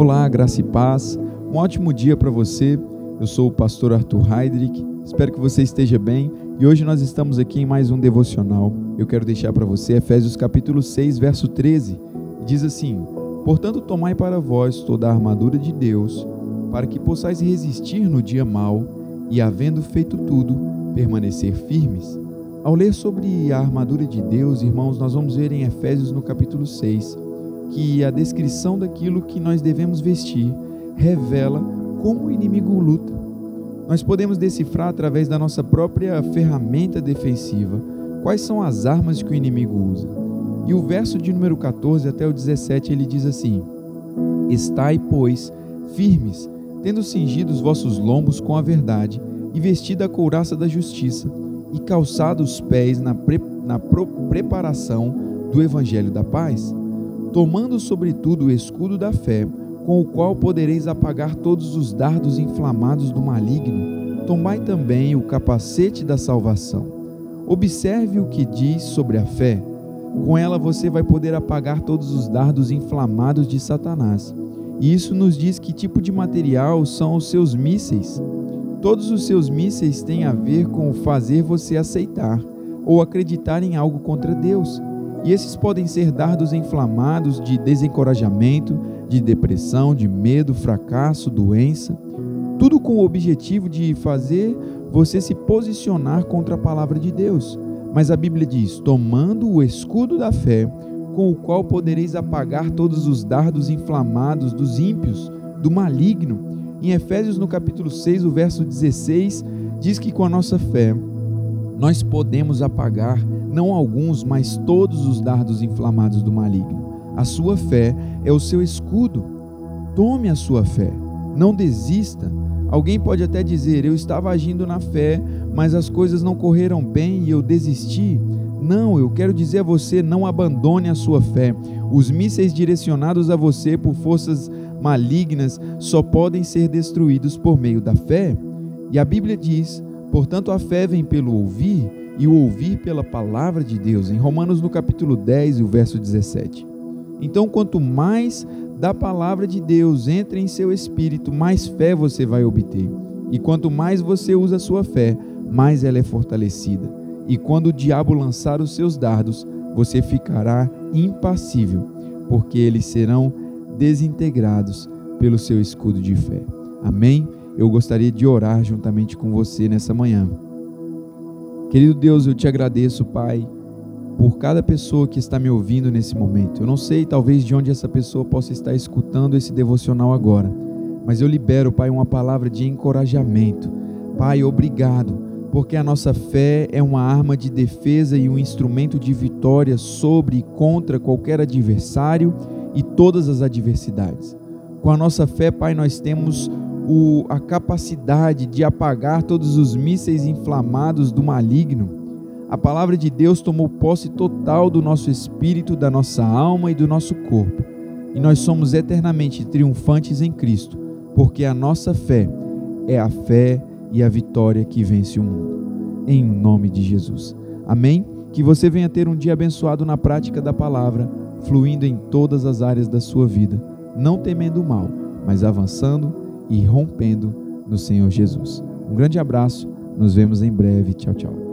Olá, graça e paz. Um ótimo dia para você. Eu sou o pastor Arthur Heidrich. Espero que você esteja bem e hoje nós estamos aqui em mais um devocional. Eu quero deixar para você Efésios capítulo 6, verso 13. Diz assim: Portanto, tomai para vós toda a armadura de Deus, para que possais resistir no dia mau e, havendo feito tudo, permanecer firmes. Ao ler sobre a armadura de Deus, irmãos, nós vamos ver em Efésios no capítulo 6 que a descrição daquilo que nós devemos vestir revela como o inimigo luta. Nós podemos decifrar através da nossa própria ferramenta defensiva quais são as armas que o inimigo usa. E o verso de número 14 até o 17 ele diz assim: Estai, pois, firmes, tendo cingido os vossos lombos com a verdade, e vestida a couraça da justiça, e calçado os pés na, pre na preparação do evangelho da paz tomando sobretudo o escudo da fé, com o qual podereis apagar todos os dardos inflamados do maligno, tomai também o capacete da salvação. Observe o que diz sobre a fé. Com ela você vai poder apagar todos os dardos inflamados de Satanás. E isso nos diz que tipo de material são os seus mísseis. Todos os seus mísseis têm a ver com fazer você aceitar ou acreditar em algo contra Deus e esses podem ser dardos inflamados de desencorajamento, de depressão, de medo, fracasso, doença, tudo com o objetivo de fazer você se posicionar contra a palavra de Deus. Mas a Bíblia diz: tomando o escudo da fé, com o qual podereis apagar todos os dardos inflamados dos ímpios, do maligno. Em Efésios, no capítulo 6, o verso 16, diz que com a nossa fé nós podemos apagar não alguns, mas todos os dardos inflamados do maligno. A sua fé é o seu escudo. Tome a sua fé, não desista. Alguém pode até dizer: Eu estava agindo na fé, mas as coisas não correram bem e eu desisti. Não, eu quero dizer a você: não abandone a sua fé. Os mísseis direcionados a você por forças malignas só podem ser destruídos por meio da fé. E a Bíblia diz: portanto, a fé vem pelo ouvir e o ouvir pela palavra de Deus, em Romanos no capítulo 10 e o verso 17. Então, quanto mais da palavra de Deus entra em seu espírito, mais fé você vai obter. E quanto mais você usa a sua fé, mais ela é fortalecida. E quando o diabo lançar os seus dardos, você ficará impassível, porque eles serão desintegrados pelo seu escudo de fé. Amém? Eu gostaria de orar juntamente com você nessa manhã. Querido Deus, eu te agradeço, Pai, por cada pessoa que está me ouvindo nesse momento. Eu não sei, talvez, de onde essa pessoa possa estar escutando esse devocional agora, mas eu libero, Pai, uma palavra de encorajamento. Pai, obrigado, porque a nossa fé é uma arma de defesa e um instrumento de vitória sobre e contra qualquer adversário e todas as adversidades. Com a nossa fé, Pai, nós temos o, a capacidade de apagar todos os mísseis inflamados do maligno. A palavra de Deus tomou posse total do nosso espírito, da nossa alma e do nosso corpo. E nós somos eternamente triunfantes em Cristo, porque a nossa fé é a fé e a vitória que vence o mundo. Em nome de Jesus. Amém? Que você venha ter um dia abençoado na prática da palavra, fluindo em todas as áreas da sua vida, não temendo o mal, mas avançando e rompendo no Senhor Jesus. Um grande abraço, nos vemos em breve. Tchau, tchau.